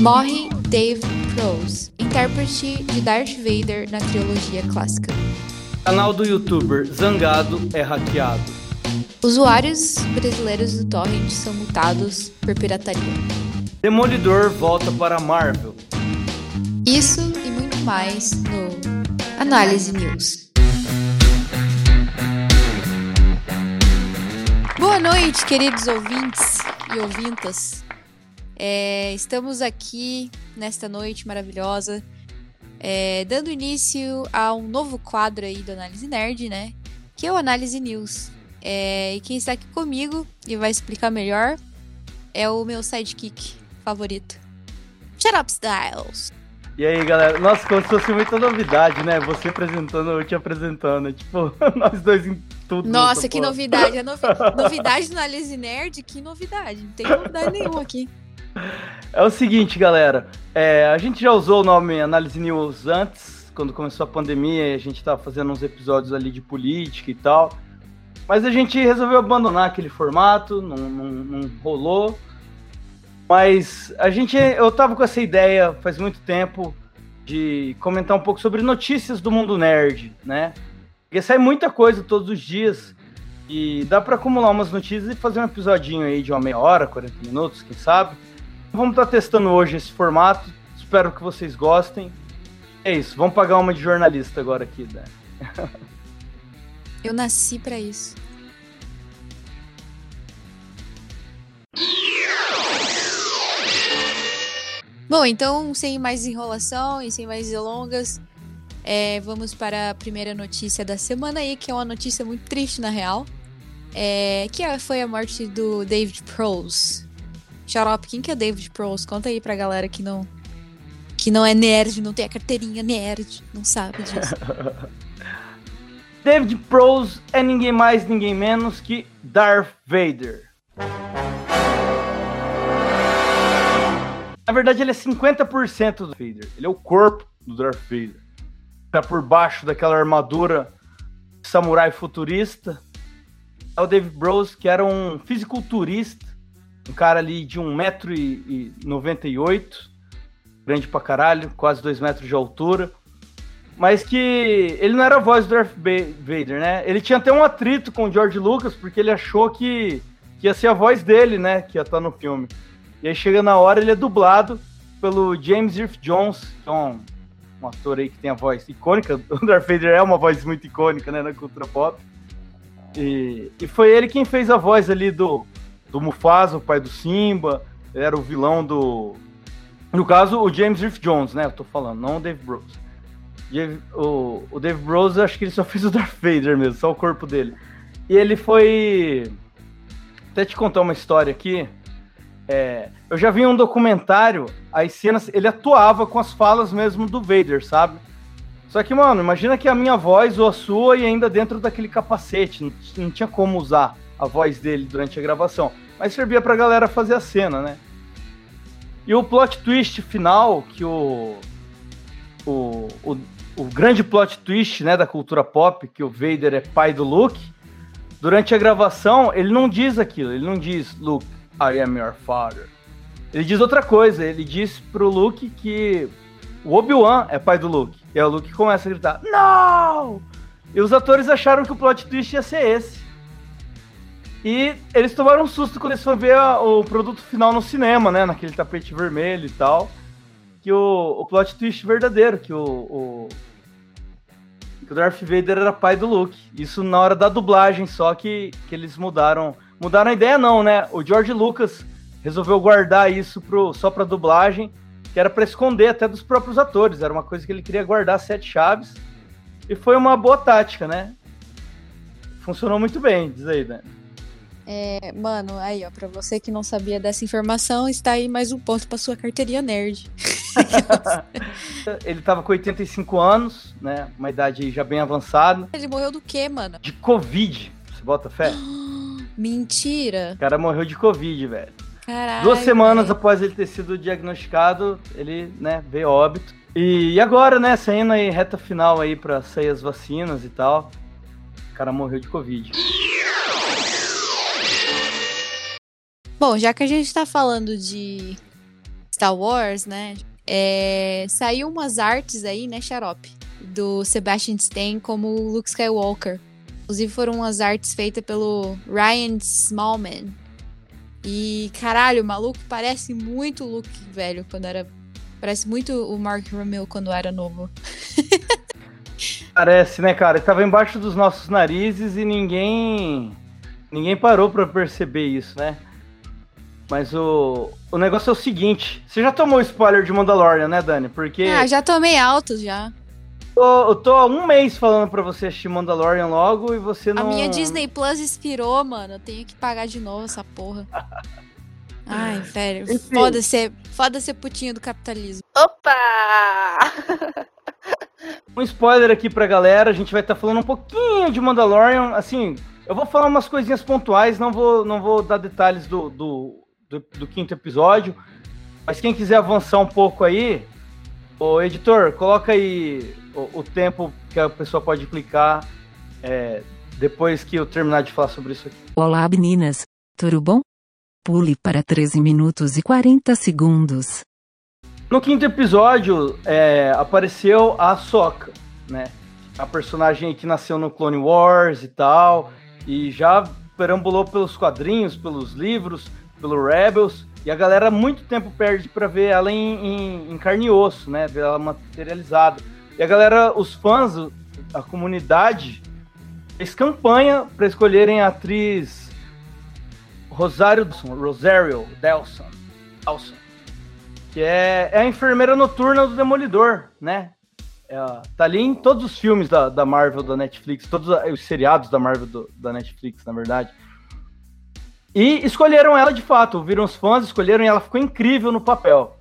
Morre Dave Prose, intérprete de Darth Vader na trilogia clássica. Canal do youtuber Zangado é hackeado. Usuários brasileiros do Torrent são multados por pirataria. Demolidor volta para Marvel. Isso e muito mais no Análise News. Boa noite, queridos ouvintes e ouvintas. É, estamos aqui nesta noite maravilhosa, é, dando início a um novo quadro aí do Análise Nerd, né? Que é o Análise News. É, e quem está aqui comigo e vai explicar melhor é o meu sidekick favorito. Shut up, Styles! E aí, galera? Nossa, como se fosse muita novidade, né? Você apresentando, eu te apresentando. Tipo, nós dois em tudo. Nossa, que porra. novidade. novi novidade do Análise Nerd? Que novidade. Não tem novidade nenhuma aqui. É o seguinte, galera. É, a gente já usou o nome Análise News antes, quando começou a pandemia, a gente estava fazendo uns episódios ali de política e tal. Mas a gente resolveu abandonar aquele formato, não, não, não rolou. Mas a gente, eu tava com essa ideia faz muito tempo de comentar um pouco sobre notícias do mundo nerd, né? Porque sai muita coisa todos os dias e dá para acumular umas notícias e fazer um episodinho aí de uma meia hora, 40 minutos, quem sabe. Vamos estar tá testando hoje esse formato. Espero que vocês gostem. É isso, vamos pagar uma de jornalista agora aqui, né? Eu nasci para isso. Bom, então, sem mais enrolação e sem mais delongas, é, vamos para a primeira notícia da semana aí, que é uma notícia muito triste, na real. É, que foi a morte do David Prose. Xarope, quem que é David Prose? Conta aí pra galera que não, que não é nerd, não tem a carteirinha nerd, não sabe disso. David Prose é ninguém mais, ninguém menos que Darth Vader. Na verdade, ele é 50% do Vader. Ele é o corpo do Darth Vader. Tá por baixo daquela armadura samurai futurista. É o David Bros, que era um fisiculturista, um cara ali de 1,98m, grande pra caralho, quase 2 metros de altura. Mas que ele não era a voz do Darth Vader, né? Ele tinha até um atrito com o George Lucas, porque ele achou que, que ia ser a voz dele, né? Que ia estar no filme. E aí chega na hora, ele é dublado pelo James Earl Jones, que é um, um, ator aí que tem a voz icônica. O Darth Vader é uma voz muito icônica, né, na cultura pop. E, e foi ele quem fez a voz ali do, do Mufasa, o pai do Simba. Ele era o vilão do. No caso, o James Earl Jones, né? Eu tô falando, não o Dave Bros. O, o Dave Bros, acho que ele só fez o Darth Vader mesmo, só o corpo dele. E ele foi. Até te contar uma história aqui. É, eu já vi um documentário, as cenas, ele atuava com as falas mesmo do Vader, sabe? Só que, mano, imagina que a minha voz ou a sua e ainda dentro daquele capacete, não, não tinha como usar a voz dele durante a gravação, mas servia pra galera fazer a cena, né? E o plot twist final, que o, o, o, o grande plot twist né, da cultura pop, que o Vader é pai do Luke, durante a gravação ele não diz aquilo, ele não diz Luke, I am your father. Ele diz outra coisa, ele diz pro Luke que o Obi-Wan é pai do Luke. E aí o Luke começa a gritar, não! E os atores acharam que o plot twist ia ser esse. E eles tomaram um susto quando eles foram ver a, o produto final no cinema, né? Naquele tapete vermelho e tal. Que o, o plot twist verdadeiro, que o, o, que o Darth Vader era pai do Luke. Isso na hora da dublagem só que, que eles mudaram Mudaram a ideia não, né? O George Lucas resolveu guardar isso pro, só pra dublagem, que era para esconder até dos próprios atores. Era uma coisa que ele queria guardar sete chaves. E foi uma boa tática, né? Funcionou muito bem, diz aí, né? É, mano, aí, ó, pra você que não sabia dessa informação, está aí mais um ponto pra sua carteirinha nerd. ele tava com 85 anos, né? Uma idade já bem avançada. Ele morreu do quê, mano? De Covid. Você bota fé? Mentira. O cara morreu de Covid, velho. Caralho. Duas semanas véio. após ele ter sido diagnosticado, ele, né, veio óbito. E, e agora, né, saindo aí reta final aí pra sair as vacinas e tal. O cara morreu de Covid. Bom, já que a gente tá falando de Star Wars, né? É, saiu umas artes aí, né, Xarope? Do Sebastian Stan como Luke Skywalker. Inclusive foram umas artes feitas pelo Ryan Smallman. E, caralho, o maluco parece muito o Luke, velho, quando era. Parece muito o Mark Hamill quando era novo. Parece, né, cara? Ele tava embaixo dos nossos narizes e ninguém. Ninguém parou pra perceber isso, né? Mas o, o negócio é o seguinte: você já tomou spoiler de Mandalorian, né, Dani? Porque. Ah, já tomei alto já. Eu, eu tô há um mês falando pra você assistir Mandalorian logo e você não. A minha Disney Plus expirou, mano. Eu tenho que pagar de novo essa porra. Ai, velho. Foda ser, foda ser putinho do capitalismo. Opa! um spoiler aqui pra galera. A gente vai estar tá falando um pouquinho de Mandalorian. Assim, eu vou falar umas coisinhas pontuais, não vou, não vou dar detalhes do, do, do, do quinto episódio. Mas quem quiser avançar um pouco aí, o editor, coloca aí o, o tempo que a pessoa pode clicar é, depois que eu terminar de falar sobre isso aqui. Olá, meninas. Tudo bom? Pule para 13 minutos e 40 segundos. No quinto episódio, é, apareceu a Soka, né? A personagem que nasceu no Clone Wars e tal, e já perambulou pelos quadrinhos, pelos livros, pelo Rebels, e a galera muito tempo perde para ver ela em, em, em, carne e osso, né? Ver ela materializada. E a galera, os fãs, a comunidade, fez campanha para escolherem a atriz Rosário Rosario Delson, Delson que é, é a enfermeira noturna do Demolidor, né? É, tá ali em todos os filmes da, da Marvel, da Netflix, todos os seriados da Marvel do, da Netflix, na verdade. E escolheram ela de fato, viram os fãs, escolheram e ela ficou incrível no papel.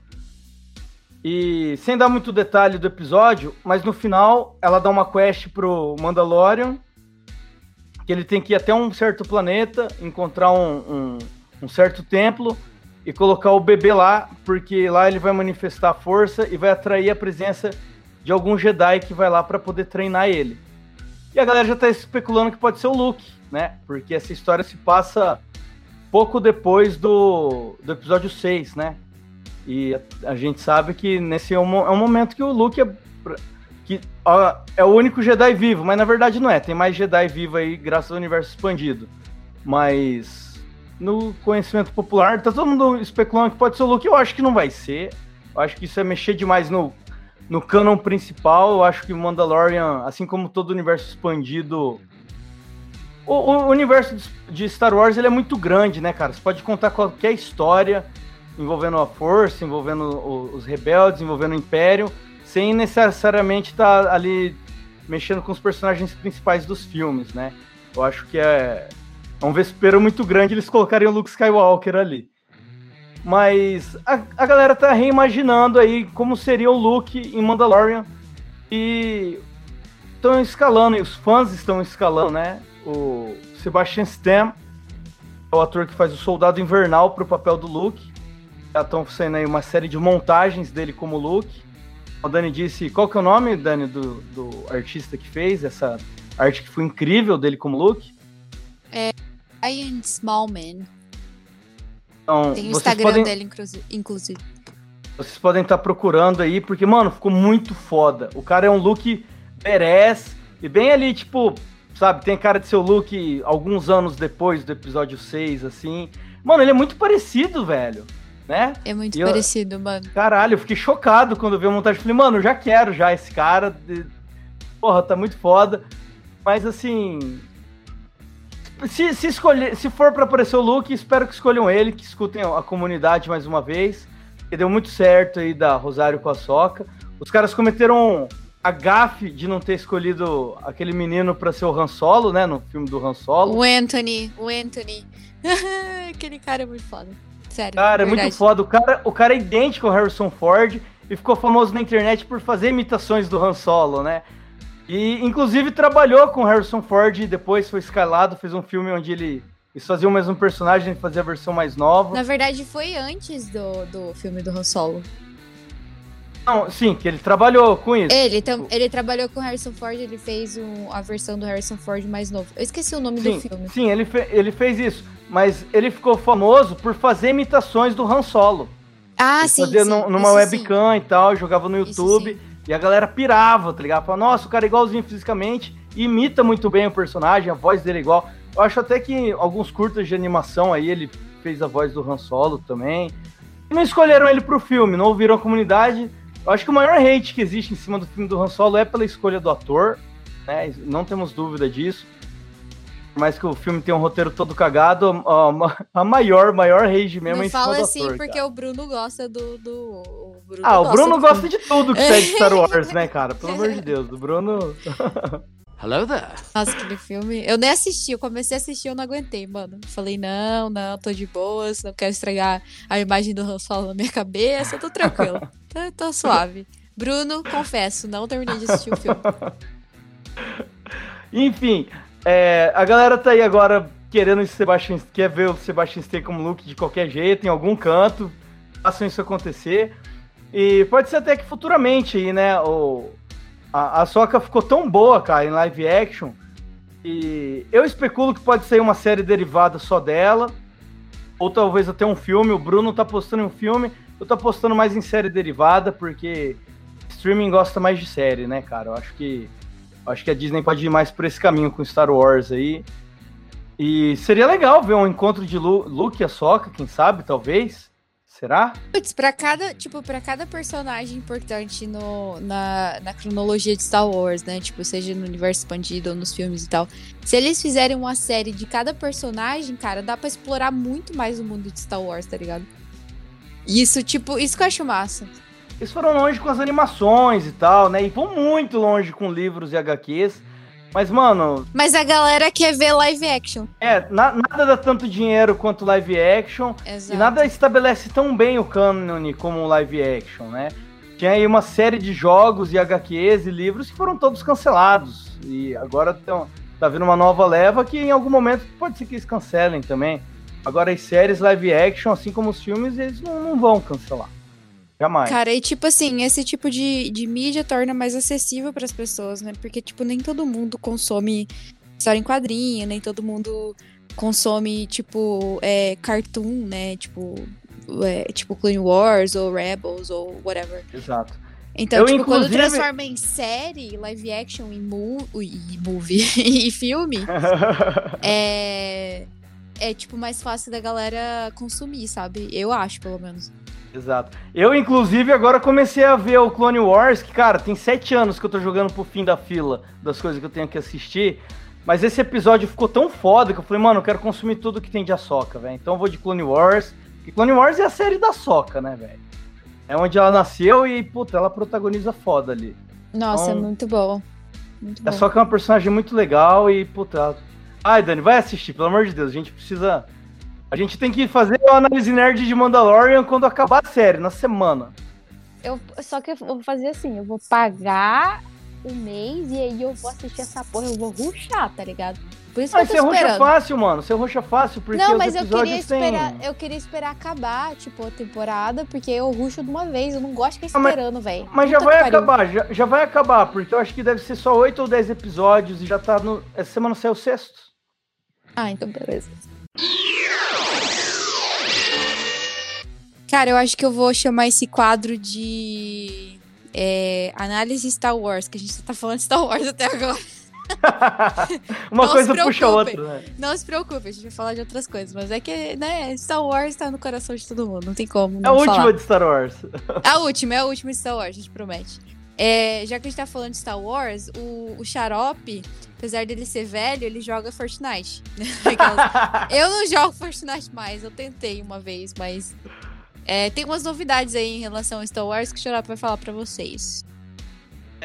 E sem dar muito detalhe do episódio, mas no final ela dá uma quest pro Mandalorian, que ele tem que ir até um certo planeta, encontrar um, um, um certo templo e colocar o bebê lá, porque lá ele vai manifestar força e vai atrair a presença de algum Jedi que vai lá para poder treinar ele. E a galera já tá especulando que pode ser o Luke, né? Porque essa história se passa pouco depois do, do episódio 6, né? E a, a gente sabe que nesse é um, é um momento que o Luke é, que, ó, é o único Jedi vivo, mas na verdade não é. Tem mais Jedi vivo aí graças ao universo expandido. Mas no conhecimento popular, tá todo mundo especulando que pode ser o Luke. Eu acho que não vai ser. Eu acho que isso é mexer demais no, no canon principal. Eu acho que Mandalorian, assim como todo o universo expandido. O, o, universo de Star Wars ele é muito grande, né, cara? Você pode contar qualquer história envolvendo a Força, envolvendo os rebeldes, envolvendo o Império, sem necessariamente estar tá ali mexendo com os personagens principais dos filmes, né? Eu acho que é, é um vespeiro muito grande eles colocarem o Luke Skywalker ali. Mas a, a galera tá reimaginando aí como seria o Luke em Mandalorian. E estão escalando, e os fãs estão escalando, né? O Sebastian Stan é o ator que faz o Soldado Invernal pro papel do Luke. Já estão saindo aí uma série de montagens dele como Luke. O Dani disse, qual que é o nome, Dani, do, do artista que fez essa arte que foi incrível dele como Luke? É Ryan Smallman. Então, Tem o Instagram podem... dele, inclusive. Vocês podem estar tá procurando aí, porque, mano, ficou muito foda. O cara é um look badass e bem ali, tipo, sabe, tem cara de seu look alguns anos depois do episódio 6, assim. Mano, ele é muito parecido, velho. Né? É muito e parecido, eu... mano. Caralho, eu fiquei chocado quando vi a montagem. Falei, mano, eu já quero já esse cara. Porra, tá muito foda. Mas assim, se, se, escolher, se for para aparecer o Luke, espero que escolham ele, que escutem a comunidade mais uma vez. Que deu muito certo aí da Rosário com a Soca. Os caras cometeram a gafe de não ter escolhido aquele menino para ser o Han Solo, né? No filme do Han Solo. O Anthony, o Anthony. aquele cara é muito foda. Sério. Cara, é muito foda. O cara, o cara é idêntico ao Harrison Ford e ficou famoso na internet por fazer imitações do Han Solo, né? E, inclusive, trabalhou com Harrison Ford e depois foi escalado, fez um filme onde ele eles faziam o mesmo personagem, fazia a versão mais nova. Na verdade, foi antes do, do filme do Han Solo. Não, sim, que ele trabalhou com isso. Ele, ele trabalhou com Harrison Ford, ele fez um, a versão do Harrison Ford mais novo. Eu esqueci o nome sim, do filme. Sim, ele, fe, ele fez isso. Mas ele ficou famoso por fazer imitações do Han Solo. Ah, Ele sim, fazia sim. num- numa isso webcam e tal, jogava no YouTube. E a galera pirava, tá ligado? Falava, nossa, o cara é igualzinho fisicamente, imita muito bem o personagem, a voz dele é igual. Eu acho até que alguns curtas de animação aí, ele fez a voz do Han Solo também. E não escolheram ele pro filme, não ouviram a comunidade. Eu acho que o maior hate que existe em cima do filme do Han Solo é pela escolha do ator, né? Não temos dúvida disso. Por mais que o filme tenha um roteiro todo cagado, a, a maior, maior rage mesmo é Não em cima fala do assim ator, porque cara. o Bruno gosta do. do o Bruno Ah, o Bruno gosta filme. de tudo que sai de Star Wars, né, cara? Pelo amor de Deus, o Bruno. Hello there. Nossa, aquele filme. Eu nem assisti, eu comecei a assistir eu não aguentei, mano. Falei, não, não, tô de boas, não quero estragar a imagem do Han Solo na minha cabeça, tô tranquilo. tô, tô suave. Bruno, confesso, não terminei de assistir o filme. Enfim, é, a galera tá aí agora querendo o Sebastian, quer ver o Sebastian Stan como Luke de qualquer jeito, em algum canto. Façam isso acontecer. E pode ser até que futuramente aí, né? O, a, a Soca ficou tão boa, cara, em live action. E eu especulo que pode ser uma série derivada só dela. Ou talvez até um filme. O Bruno tá postando um filme. Eu tô apostando mais em série derivada, porque streaming gosta mais de série, né, cara? Eu acho que. Acho que a Disney pode ir mais por esse caminho com Star Wars aí. E seria legal ver um encontro de Lu, Luke e a Soca, quem sabe, talvez. Será? Putz, pra cada, tipo, pra cada personagem importante no, na, na cronologia de Star Wars, né? Tipo, seja no universo expandido ou nos filmes e tal. Se eles fizerem uma série de cada personagem, cara, dá pra explorar muito mais o mundo de Star Wars, tá ligado? Isso, tipo, isso que eu acho massa. Eles foram longe com as animações e tal, né? E vão muito longe com livros e HQs. Mas, mano, Mas a galera quer ver live action. é, na- nada dá tanto dinheiro quanto live action. Exato. E nada estabelece tão bem o cânone como o live action, né? Tinha aí uma série de jogos e HQs e livros que foram todos cancelados. E agora tão, tá vindo uma nova leva que em algum momento pode ser que eles cancelem também. Agora as séries live action, assim como os filmes, eles não, não vão cancelar. Jamais. Cara, e tipo assim, esse tipo de, de mídia torna mais acessível pras pessoas, né? Porque, tipo, nem todo mundo consome história em quadrinho, nem todo mundo consome, tipo, é, cartoon, né? Tipo, é, tipo Clone Wars ou Rebels ou whatever. Exato. Então, Eu, tipo, quando inclusive- transforma em série, live action e, mu e movie e filme, é. É, tipo, mais fácil da galera consumir, sabe? Eu acho, pelo menos. Exato. Eu, inclusive, agora comecei a ver o Clone Wars, que, cara, tem sete anos que eu tô jogando pro fim da fila das coisas que eu tenho que assistir. Mas esse episódio ficou tão foda que eu falei, mano, eu quero consumir tudo que tem de Ahsoka, velho. Então eu vou de Clone Wars. Porque Clone Wars é a série da Ahsoka, né, velho? É onde ela nasceu e, puta, ela protagoniza foda ali. Nossa, Então- é muito bom. Muito A. Ahsoka é uma personagem muito legal e, puta... Ai, Dani, vai assistir, pelo amor de Deus. A gente precisa... A gente tem que fazer uma análise nerd de Mandalorian quando acabar a série, na semana. Eu, só que eu vou fazer assim, eu vou pagar o mês e aí eu vou assistir essa porra, eu vou ruxar, tá ligado? Por isso Mas que você eu tô roxa esperando. fácil, mano. Você roxa fácil porque Não, mas eu queria têm- esperar, eu queria esperar acabar, tipo, a temporada, porque eu ruxo de uma vez, eu não gosto de ficar Ah, mas- esperando, velho. Mas já Puta vai acabar, já, já vai acabar, porque eu acho que deve ser só 8 ou 10 episódios e já tá no. Essa semana saiu o sexto. Ah, então beleza. Cara, eu acho que eu vou chamar esse quadro de é, análise Star Wars, que a gente tá falando de Star Wars até agora. Uma Não coisa puxa a outra, né? Não se preocupe, a gente vai falar de outras coisas, mas é que, né, Star Wars tá no coração de todo mundo, não tem como É a última falar. de Star Wars. A última, é a última de Star Wars, a gente promete. É, já que a gente tá falando de Star Wars, o, o Xarope, apesar dele ser velho, ele joga Fortnite. Eu não jogo Fortnite mais, eu tentei uma vez, mas é, tem umas novidades aí em relação a Star Wars que o Xarope vai falar pra vocês.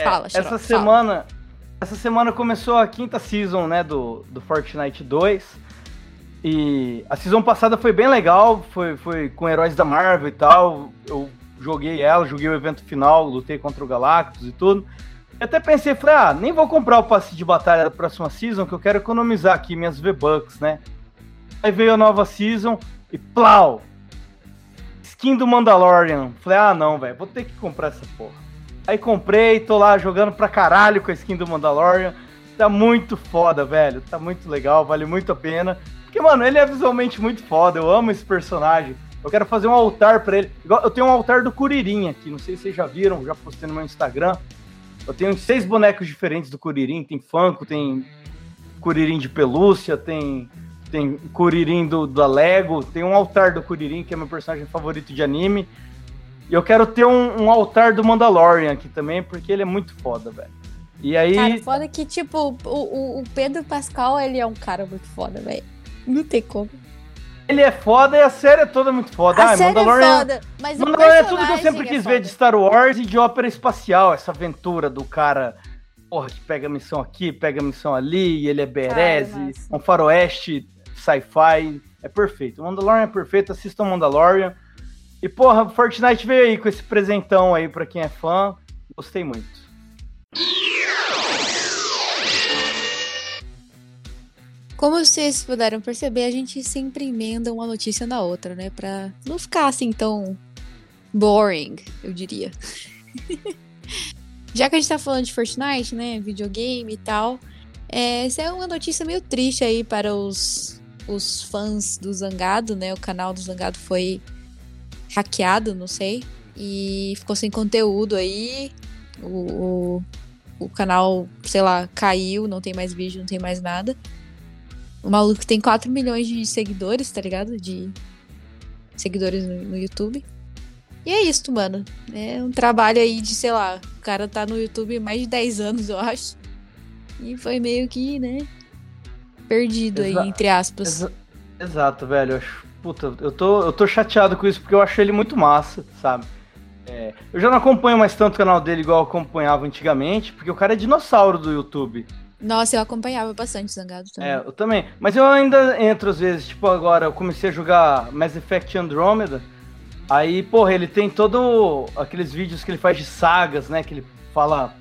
Fala, Xarope, É, Essa fala. semana. Essa semana começou a quinta season, né, do, do Fortnite 2. E a season passada foi bem legal, foi, foi com heróis da Marvel e tal. Eu joguei ela, joguei o evento final, lutei contra o Galactus e tudo. Eu até pensei, falei, ah, nem vou comprar o passe de batalha da próxima season, que eu quero economizar aqui minhas V-Bucks, né? Aí veio a nova season e plau! Skin do Mandalorian. Falei, ah não, velho, vou ter que comprar essa porra. Aí comprei, tô lá jogando pra caralho com a skin do Mandalorian. Tá muito foda, velho. Tá muito legal, vale muito a pena. Porque, mano, ele é visualmente muito foda. Eu amo esse personagem. Eu quero fazer um altar pra ele. Eu tenho um altar do Curirim aqui, não sei se vocês já viram, já postei no meu Instagram. Eu tenho seis bonecos diferentes do Curirim. Tem Funko, tem Curirim de pelúcia, tem, tem Curirim do, da Lego, tem um altar do Curirim, que é meu personagem favorito de anime. E eu quero ter um, um altar do Mandalorian aqui também, porque ele é muito foda, velho. E aí. Cara, foda que, tipo, o, o Pedro Pascal, ele é um cara muito foda, velho. Não tem como. Ele é foda e a série é toda muito foda. A Ah, série Mandalorian, é foda, mas Mandalorian é tudo que eu sempre é quis foda. ver de Star Wars e de ópera espacial. Essa aventura do cara, porra, que pega a missão aqui, pega a missão ali, e ele é bereze, massa. um faroeste sci-fi. É perfeito. Mandalorian é perfeito, assistam Mandalorian. E, porra, Fortnite veio aí com esse presentão aí pra quem é fã. Gostei muito. Como vocês puderam perceber, a gente sempre emenda uma notícia na outra, né? Pra não ficar assim tão boring, eu diria. Já que a gente tá falando de Fortnite, né? Videogame e tal. é, essa é uma notícia meio triste aí para os, os fãs do Zangado, né? O canal do Zangado foi hackeado, não sei. E ficou sem conteúdo aí. O, o, o canal, sei lá, caiu, não tem mais vídeo, não tem mais nada. O maluco tem 4 milhões de seguidores, tá ligado? De seguidores no, no YouTube. E é isso, mano. É um trabalho aí de, sei lá, o cara tá no YouTube mais de 10 anos, eu acho. E foi meio que, né? Perdido Exa- aí, entre aspas. Exa- Exato, velho. Eu acho- Puta, eu tô, eu tô chateado com isso porque eu acho ele muito massa, sabe? É, eu já não acompanho mais tanto o canal dele igual eu acompanhava antigamente, porque o cara é dinossauro do YouTube. Nossa, eu acompanhava bastante Zangado também. É, eu também. Mas eu ainda entro às vezes, tipo agora, eu comecei a jogar Mass Effect Andromeda. Aí, porra, ele tem todo aqueles vídeos que ele faz de sagas, né? Que ele fala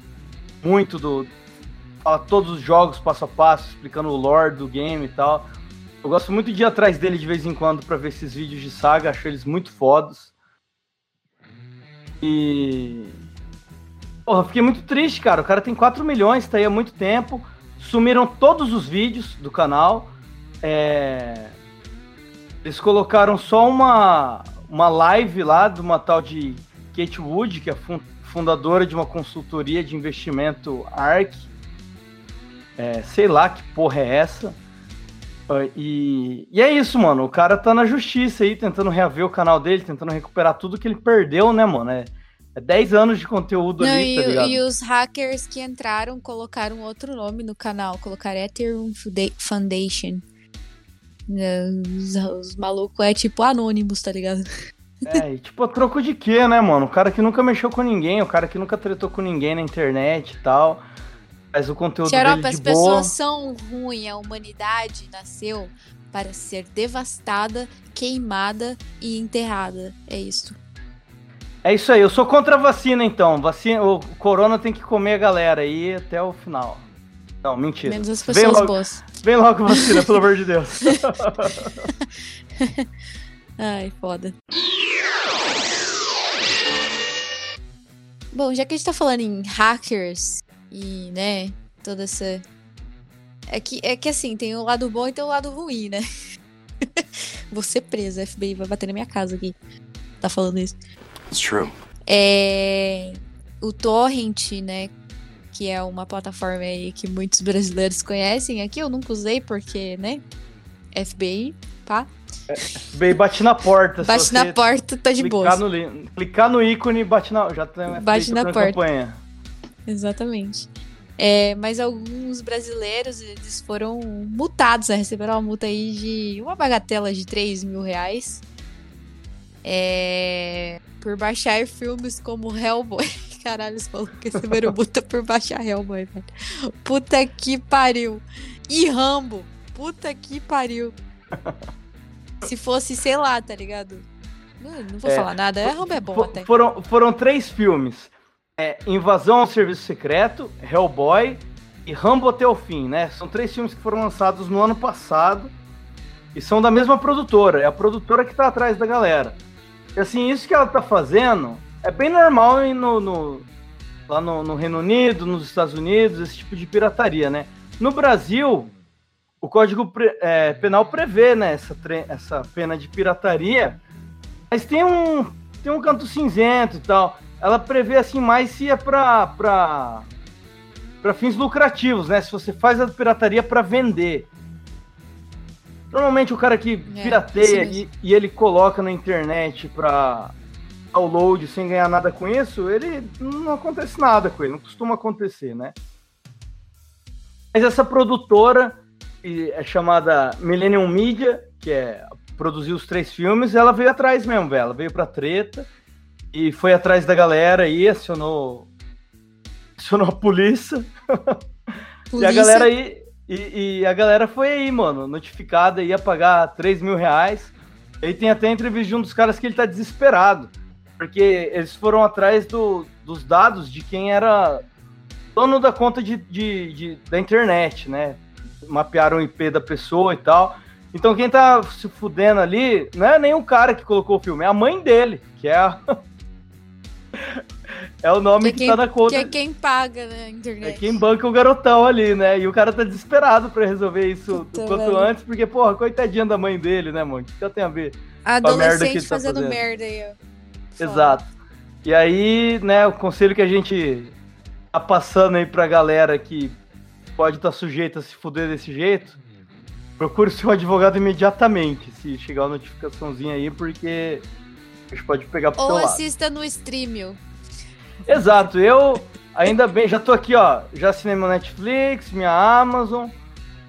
muito do. Fala todos os jogos passo a passo, explicando o lore do game e tal. Eu gosto muito de ir atrás dele de vez em quando pra ver esses vídeos de saga, acho eles muito fodos. E. Porra, fiquei muito triste, cara. O cara tem 4 milhões, tá aí há muito tempo. Sumiram todos os vídeos do canal. É, Eles colocaram só uma, uma live lá de uma tal de Kate Wood, que é fun- fundadora de uma consultoria de investimento ARC. É, sei lá que porra é essa. E, e é isso, mano. O cara tá na justiça aí, tentando reaver o canal dele, tentando recuperar tudo que ele perdeu, né, mano? É, é 10 anos de conteúdo Não, ali, e, tá ligado? e os hackers que entraram colocaram outro nome no canal, colocaram Ethereum Foundation. É, Os, os malucos é tipo anônimos, tá ligado? É, e tipo, a troco de quê, né, mano? O cara que nunca mexeu com ninguém, o cara que nunca tretou com ninguém na internet e tal. Faz o conteúdo Xarope, dele as de pessoas boa. são ruins, a humanidade nasceu para ser devastada, queimada e enterrada. É isso. É isso aí, eu sou contra a vacina, então. Vacina, o corona tem que comer a galera aí até o final. Não, mentira. Menos as Vem pessoas logo, boas. vem logo vacina, pelo amor de Deus. Ai, foda. Bom, já que a gente tá falando em hackers e, né, toda essa. É que, é que assim, tem o lado bom e tem o lado ruim, né? Vou ser presa, FBI vai bater na minha casa aqui. Tá falando isso. It's true. É. O Torrent, né? Que é uma plataforma aí que muitos brasileiros conhecem. Aqui eu nunca usei porque, né? FBI, pá. Bem, bate na porta. Bate na porta, tá de boa. clicar no, li- clicar no ícone e bate na. Já tem um Bate na porta. campanha. Exatamente. É, mas alguns brasileiros, eles foram multados, né? Receberam uma multa aí de uma bagatela de 3 mil reais. É, por baixar filmes como Hellboy. Caralho, eles falaram que receberam multa por baixar Hellboy, velho. Puta que pariu. E Rambo. Puta que pariu. Se fosse, sei lá, tá ligado? Não, não vou É, falar nada. É, Rambo é bom até. Foram, foram três filmes: É, Invasão ao Serviço Secreto, Hellboy e Rambo até o fim, né? São três filmes que foram lançados no ano passado e são da mesma produtora. É a produtora que tá atrás da galera. Assim, isso que ela tá fazendo é bem normal no, no- lá no, no Reino Unido, nos Estados Unidos, esse tipo de pirataria, né? No Brasil, o Código Pre- é, Penal prevê né, essa, tre- essa pena de pirataria Mas tem um, tem um canto cinzento e tal. Ela prevê assim mais se é pra, pra, pra fins lucrativos, né? Se você faz a pirataria para vender. Normalmente o cara que É, pirateia e, e ele coloca na internet pra download sem ganhar nada com isso, ele não acontece nada com ele, não costuma acontecer, né? Mas essa produtora que é chamada Millennium Media, que é produziu os três filmes, ela veio atrás mesmo, velho. Ela veio pra treta e foi atrás da galera aí, acionou, acionou a polícia. E a galera aí. E, e a galera foi aí, mano, notificada, ia pagar 3 mil reais. Aí tem até entrevista de um dos caras que ele tá desesperado. Porque eles foram atrás do, dos dados de quem era dono da conta de, de- de- da internet, né? Mapearam o IP da pessoa e tal. Então quem tá se fudendo ali não é nem o cara que colocou o filme, é a mãe dele, que é a. é o nome Que é que, quem- tá na conta. Que é quem paga na É internet. quem banca o garotão ali, né? E o cara tá desesperado pra resolver isso Puta, o quanto velho. antes, porque, porra, coitadinha da mãe dele, né, mano? O que que ela tem a ver? merda que Adolescente ele tá fazendo fazendo. merda aí, ó. Exato. E aí, né, o conselho que a gente tá passando aí pra galera que pode estar sujeita a se fuder desse jeito, procure seu advogado imediatamente, se chegar uma notificaçãozinha aí, porque a gente pode pegar pro Ou seu lado. assista no Streamio. Exato, eu ainda bem, já tô aqui, ó, já assinei meu Netflix, minha Amazon,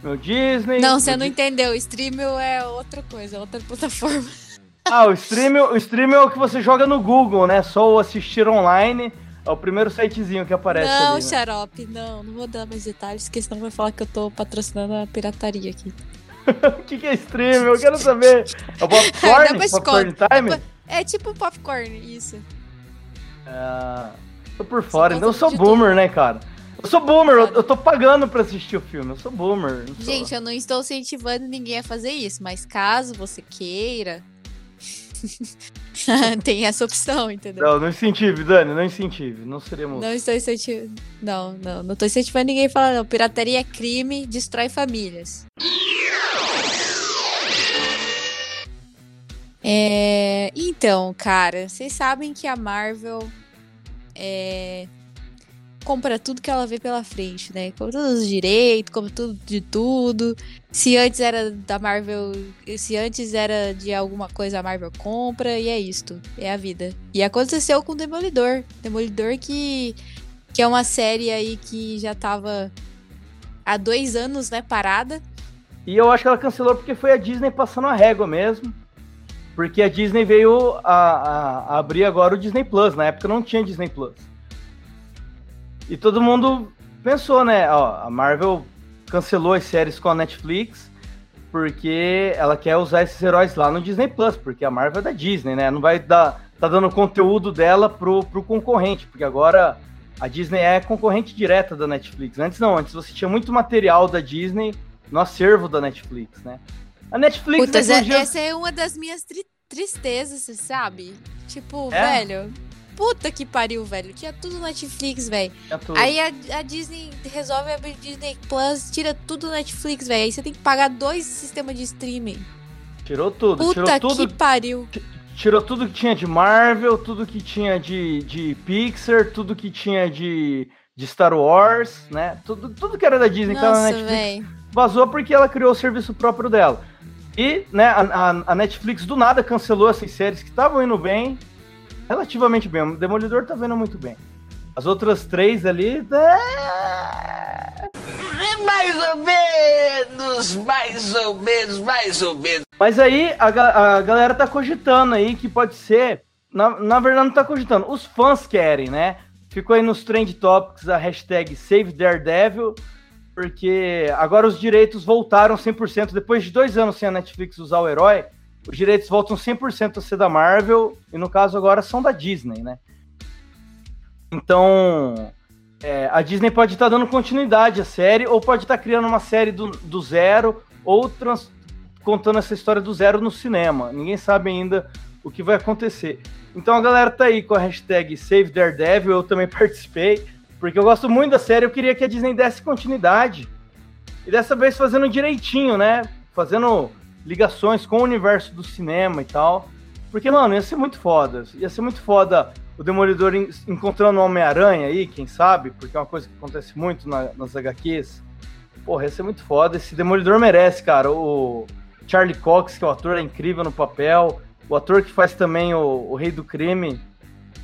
meu Disney. Não, você não entendeu. Streamio é outra coisa, outra plataforma. Ah, o stream, o stream é o que você joga no Google, né? Só o assistir online é o primeiro sitezinho que aparece não, ali. Né? xarope, não. Não vou dar mais detalhes, porque senão vai falar que eu tô patrocinando a pirataria aqui. O que, que é stream? Eu quero saber. É o popcorn? Depois popcorn conta. time? É tipo popcorn, isso. Ah, tô por fora, então eu sou boomer, né, cara? Eu sou boomer, eu, eu tô pagando pra assistir o filme, eu sou boomer. Gente, eu não estou incentivando ninguém a fazer isso, mas caso você queira, tem essa opção, entendeu? Não, não incentive, Dani, não incentive, não seremos... Não estou incentivando. Não, não, não estou incentivando ninguém a falar, não. Pirataria é crime, destrói famílias. É, então, cara, vocês sabem que a Marvel é, compra tudo que ela vê pela frente, né? Compra todos os direitos, compra tudo de tudo. Se antes era da Marvel, se antes era de alguma coisa, a Marvel compra e é isto. É a vida. E aconteceu com Demolidor. Demolidor que, que é uma série aí que já tava há dois anos, né, parada. E eu acho que ela cancelou porque foi a Disney passando a régua mesmo. Porque a Disney veio a, a- a abrir agora o Disney Plus. Na época não tinha Disney Plus. E todo mundo pensou, né? Ó, a Marvel cancelou as séries com a Netflix porque ela quer usar esses heróis lá no Disney Plus, porque a Marvel é da Disney, né? Não vai dar. tá dando conteúdo dela pro, pro concorrente, porque agora a Disney é concorrente direta da Netflix. Antes não, antes você tinha muito material da Disney no acervo da Netflix, né? A Netflix Puta, a dias- essa é uma das minhas tri- tristezas, você sabe? Tipo, É? velho. Puta que pariu, velho. Tinha tudo no Netflix, velho. tudo. Aí a, a Disney resolve abrir Disney Plus, tira tudo do Netflix, velho. Aí você tem que pagar dois sistemas de streaming. tirou tudo, Puta tirou tudo, que pariu. tirou tudo que tinha de Marvel, tudo que tinha de, de Pixar, tudo que tinha de, de Star Wars, né? Tudo, tudo que era da Disney que tava na Nossa, Netflix velho. vazou porque ela criou o serviço próprio dela. E, né, a, a- Netflix do nada cancelou essas séries que estavam indo bem, relativamente bem. O Demolidor tá vendo muito bem. As outras três ali. é, Mais ou menos, mais ou menos, mais ou menos. Mas aí a, a galera tá cogitando aí que pode ser. Na, na verdade, não tá cogitando. Os fãs querem, né? Ficou aí nos trend topics a hashtag Save Daredevil, porque agora os direitos voltaram 100%. Depois de dois anos sem a Netflix usar o herói, os direitos voltam 100% a ser da Marvel, e no caso agora são da Disney, né? Então, é, a Disney pode estar dando continuidade à série, ou pode estar criando uma série do, do zero, ou trans- contando essa história do zero no cinema. Ninguém sabe ainda o que vai acontecer. Então a galera tá aí com a hashtag Save Daredevil, eu também participei, porque eu gosto muito da série, eu queria que a Disney desse continuidade. E dessa vez fazendo direitinho, né? Fazendo ligações com o universo do cinema e tal. Porque, mano, ia ser muito foda. Ia ser muito foda o Demolidor en- encontrando o Homem-Aranha aí, quem sabe? Porque é uma coisa que acontece muito na- nas HQs. Porra, ia ser muito foda. Esse Demolidor merece, cara. O Charlie Cox, que é o ator, é incrível no papel. O ator que faz também o, o Rei do Crime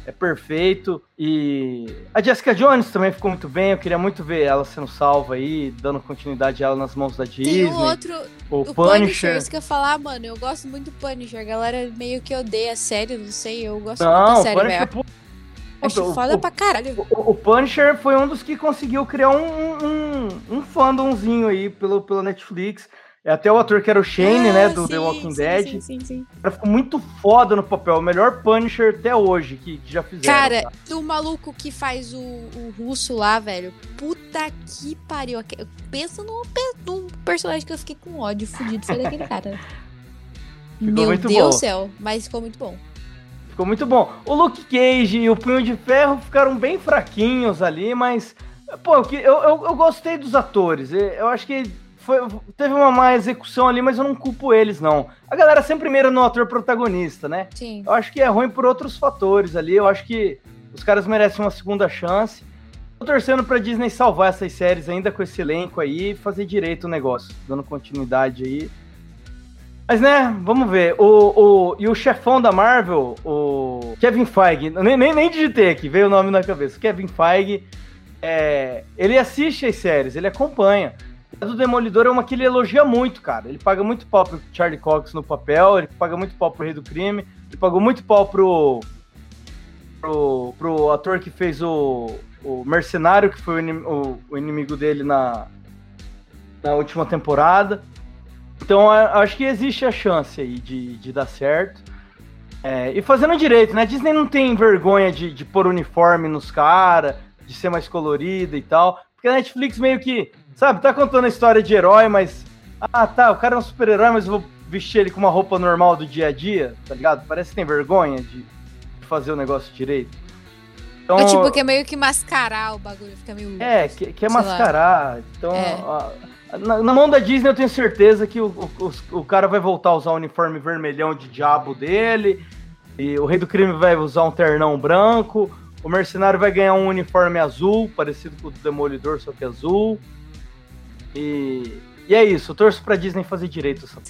é perfeito. E a Jessica Jones também ficou muito bem. Eu queria muito ver ela sendo salva aí, dando continuidade a ela nas mãos da Tem Disney. um outro, o, o Punisher, Punisher. isso que eu ia falar, mano. Eu gosto muito do Punisher. A galera meio que odeia a série, não sei. Eu gosto Não, muito da o série, velho. Acho o- foda o- pra caralho. O, o Punisher foi um dos que conseguiu criar um, um, um fandomzinho aí pelo, pelo Netflix. É até o ator que era o Shane, Ah, né, do sim, The Walking sim, Dead. Sim, sim, sim. O cara ficou muito foda no papel. O melhor Punisher até hoje que, que já fizeram. Cara, tá? o maluco que faz o, o russo lá, velho. Puta que pariu. Pensa num, num personagem que eu fiquei com ódio fudido. Foi daquele cara. Meu muito Deus do céu. Mas ficou muito bom. Ficou muito bom. O Luke Cage e o Punho de Ferro ficaram bem fraquinhos ali, mas. Pô, eu, eu, eu gostei dos atores. Eu acho que foi, teve uma má execução ali, mas eu não culpo eles, não. A galera sempre mira no ator protagonista, né? Sim. Eu acho que é ruim por outros fatores ali. Eu acho que os caras merecem uma segunda chance. Tô torcendo pra Disney salvar essas séries ainda com esse elenco aí e fazer direito o negócio, dando continuidade aí. Mas né, vamos ver. O, o, e o chefão da Marvel, o Kevin Feige, nem, nem, nem digitei aqui, veio o nome na cabeça. Kevin Feige, é, ele assiste as séries, ele acompanha. Do Demolidor é uma que ele elogia muito, cara. Ele paga muito pau pro Charlie Cox no papel, ele paga muito pau pro Rei do Crime, ele pagou muito pau pro, pro, pro ator que fez o, o Mercenário, que foi o, inim- o- o inimigo dele na, na última temporada. Então acho que existe a chance aí de, de dar certo. É, e fazendo direito, né? A Disney não tem vergonha de, de pôr uniforme nos caras, de ser mais colorida e tal. Porque a Netflix meio que, sabe, tá contando a história de herói, mas. Ah, tá, o cara é um super-herói, mas eu vou vestir ele com uma roupa normal do dia a dia, tá ligado? Parece que tem vergonha de, fazer o negócio direito. Então, É tipo, que é meio que mascarar o bagulho. Fica meio. é, que, sei lá. mascarar. Então, É. a- na, na mão da Disney eu tenho certeza que o, o, o cara vai voltar a usar o uniforme vermelhão de diabo dele. E o Rei do Crime vai usar um ternão branco. O Mercenário vai ganhar um uniforme azul, parecido com o do Demolidor, só que azul. E, e é isso, eu torço pra Disney fazer direito essa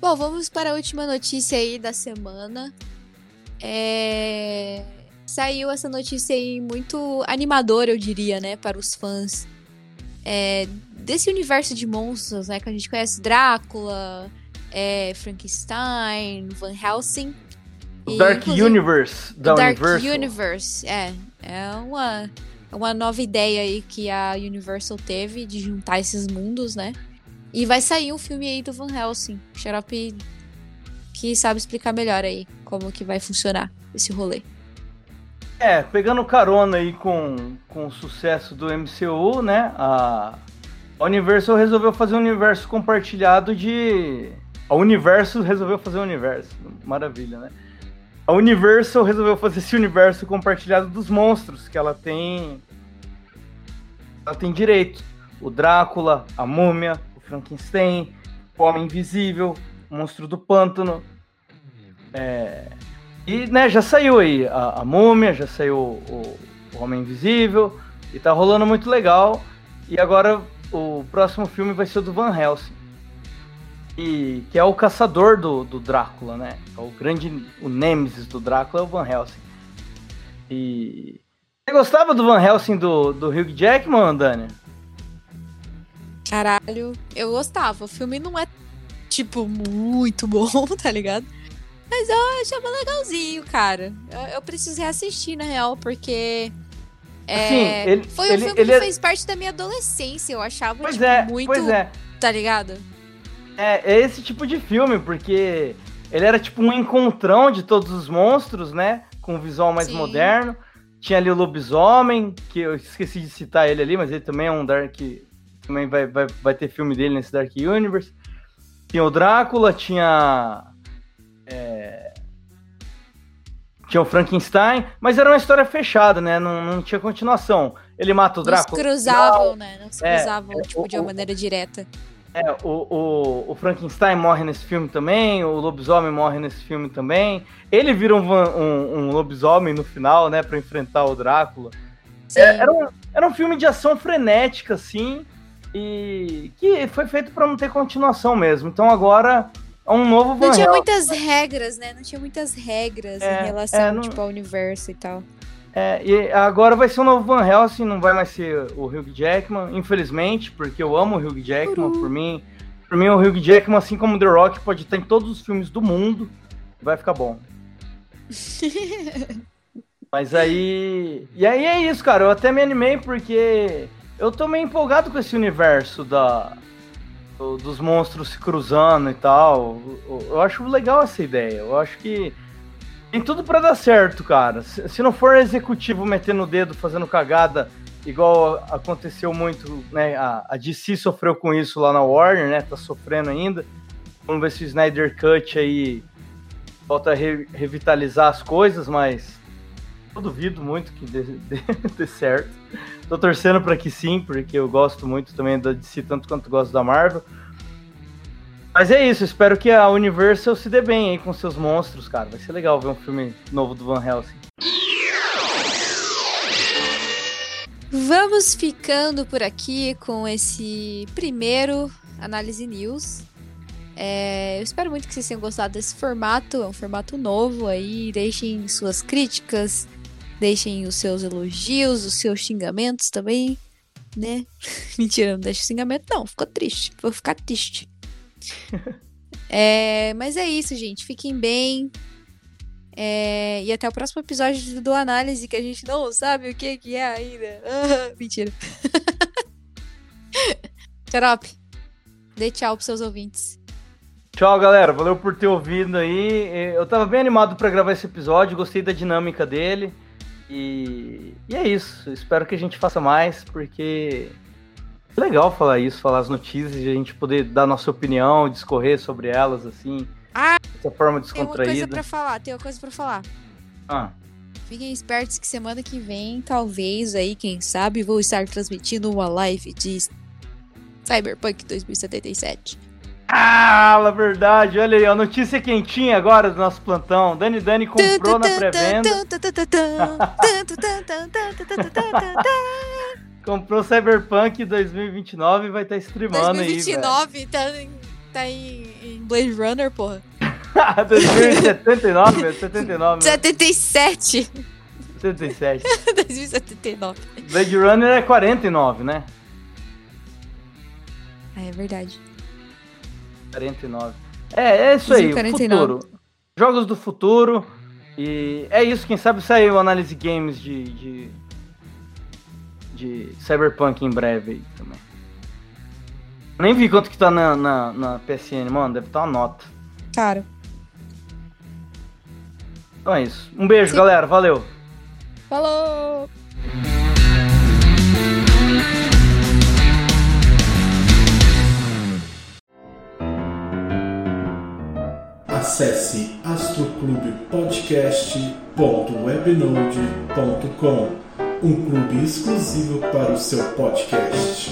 Bom, vamos para a última notícia aí da semana. É, Saiu essa notícia aí muito animadora, eu diria, né, para os fãs é, desse universo de monstros, né, que a gente conhece Drácula, é, Frankenstein, Van Helsing. O E, Dark Universe da Dark Universal. Universe, é. É uma, uma nova ideia aí que a Universal teve de juntar esses mundos, né? E vai sair um filme aí do Van Helsing. Xarope que sabe explicar melhor aí como que vai funcionar esse rolê. É, pegando carona aí com, com o sucesso do MCU, né? A, Universal resolveu fazer um universo compartilhado de. A Universo resolveu fazer um universo. Maravilha, né? A Universal resolveu fazer esse universo compartilhado dos monstros que ela tem. Ela tem direito. O Drácula, a Múmia, o Frankenstein, o Homem Invisível, o Monstro do Pântano. É, e, né, já saiu aí a, a Múmia, já saiu o, o Homem Invisível, e tá rolando muito legal. E agora o próximo filme vai ser o do Van Helsing. E, que é o caçador do, do Drácula, né? É O grande, o Nemesis do Drácula é o Van Helsing. E... Você gostava do Van Helsing do, do Hugh Jackman, Dani? Caralho, eu gostava. O filme não é, tipo, muito bom, tá ligado? Mas eu achava legalzinho, cara. Eu, eu preciso reassistir, na real, porque. é, Assim, ele- foi um ele- filme ele que é- fez parte da minha adolescência. Eu achava, Pois tipo, é, muito. pois é. Tá ligado? É, é esse tipo de filme, porque ele era tipo um encontrão de todos os monstros, né? Com um visual mais Sim. moderno. Tinha ali o lobisomem, que eu esqueci de citar ele ali, mas ele também é um Dark. Também vai, vai, vai ter filme dele nesse Dark Universe. Tinha o Drácula, tinha. é, tinha o Frankenstein, mas era uma história fechada, né? Não, não tinha continuação. Ele mata o Não se Drácula. cruzavam, né? Não se É, cruzavam, é, tipo, o- de uma maneira direta. É, o, o, o Frankenstein morre nesse filme também, o lobisomem morre nesse filme também. Ele vira um, um, um lobisomem no final, né, pra enfrentar o Drácula. É, era, um, era um filme de ação frenética, assim, e que foi feito pra não ter continuação mesmo. Então agora é um novo Van Não tinha muitas regras, né? Não tinha muitas regras É, em relação, é, não- tipo, ao universo e tal. É, e agora vai ser um novo Van Helsing, não vai mais ser o Hugh Jackman, infelizmente, porque eu amo o Hugh Jackman, Uhum. por mim. Por mim, o Hugh Jackman, assim como o The Rock, pode estar em todos os filmes do mundo, vai ficar bom. Mas aí. E aí é isso, cara. Eu até me animei porque eu tô meio empolgado com esse universo da. do- dos monstros se cruzando e tal. Eu acho legal essa ideia. Eu acho que tem tudo pra dar certo, cara. Se, se não for executivo metendo o dedo, fazendo cagada, igual aconteceu muito, né? A, a DC sofreu com isso lá na Warner, né? Tá sofrendo ainda. Vamos ver se o Snyder Cut aí volta a re- revitalizar as coisas, mas eu duvido muito que dê, dê- dê certo. Tô torcendo pra que sim, porque eu gosto muito também da DC, tanto quanto gosto da Marvel. Mas é isso, espero que a Universal se dê bem aí com seus monstros, cara. Vai ser legal ver um filme novo do Van Helsing. Vamos ficando por aqui com esse primeiro Análise News. É, eu espero muito que vocês tenham gostado desse formato, é um formato novo aí. Deixem suas críticas, deixem os seus elogios, os seus xingamentos também, né? Mentira, não deixa xingamento, não, ficou triste, vou ficar triste. É, mas é isso, gente. Fiquem bem. É, e até o próximo episódio do Análise, que a gente não sabe o que, que é ainda. Ah, mentira. Xarope, dê tchau pros seus ouvintes. Tchau, galera. Valeu por ter ouvido aí. Eu tava bem animado pra gravar esse episódio, gostei da dinâmica dele. E, e é isso. Espero que a gente faça mais, porque é legal falar isso, falar as notícias e a gente poder dar nossa opinião, discorrer sobre elas, assim. Ah, dessa forma Tem uma coisa descontraída. pra falar, tem uma coisa pra falar. Ah, Fiquem espertos que semana que vem, talvez aí, quem sabe, vou estar transmitindo uma live de Cyberpunk 2077. Ah, na verdade, olha aí, a notícia quentinha agora do nosso plantão. Dani Dani comprou na pré-venda, comprou Cyberpunk 2029 e vai estar streamando aí, velho. 2029 tá, em, tá em, em Blade Runner, porra. 2079, velho, 79, né? 77. 77. 2079. Blade Runner é 49, né? Ah, é verdade. 49. É, é isso aí, 49. futuro. Jogos do futuro. E é isso, quem sabe saiu análise games de, de, de Cyberpunk em breve aí também. Nem vi quanto que tá na, na, na PSN, mano, deve estar uma nota. Cara, Então é isso. Um beijo, Sim. galera, valeu. falou! Acesse astroclubepodcast.webnode.com, um clube exclusivo para o seu podcast.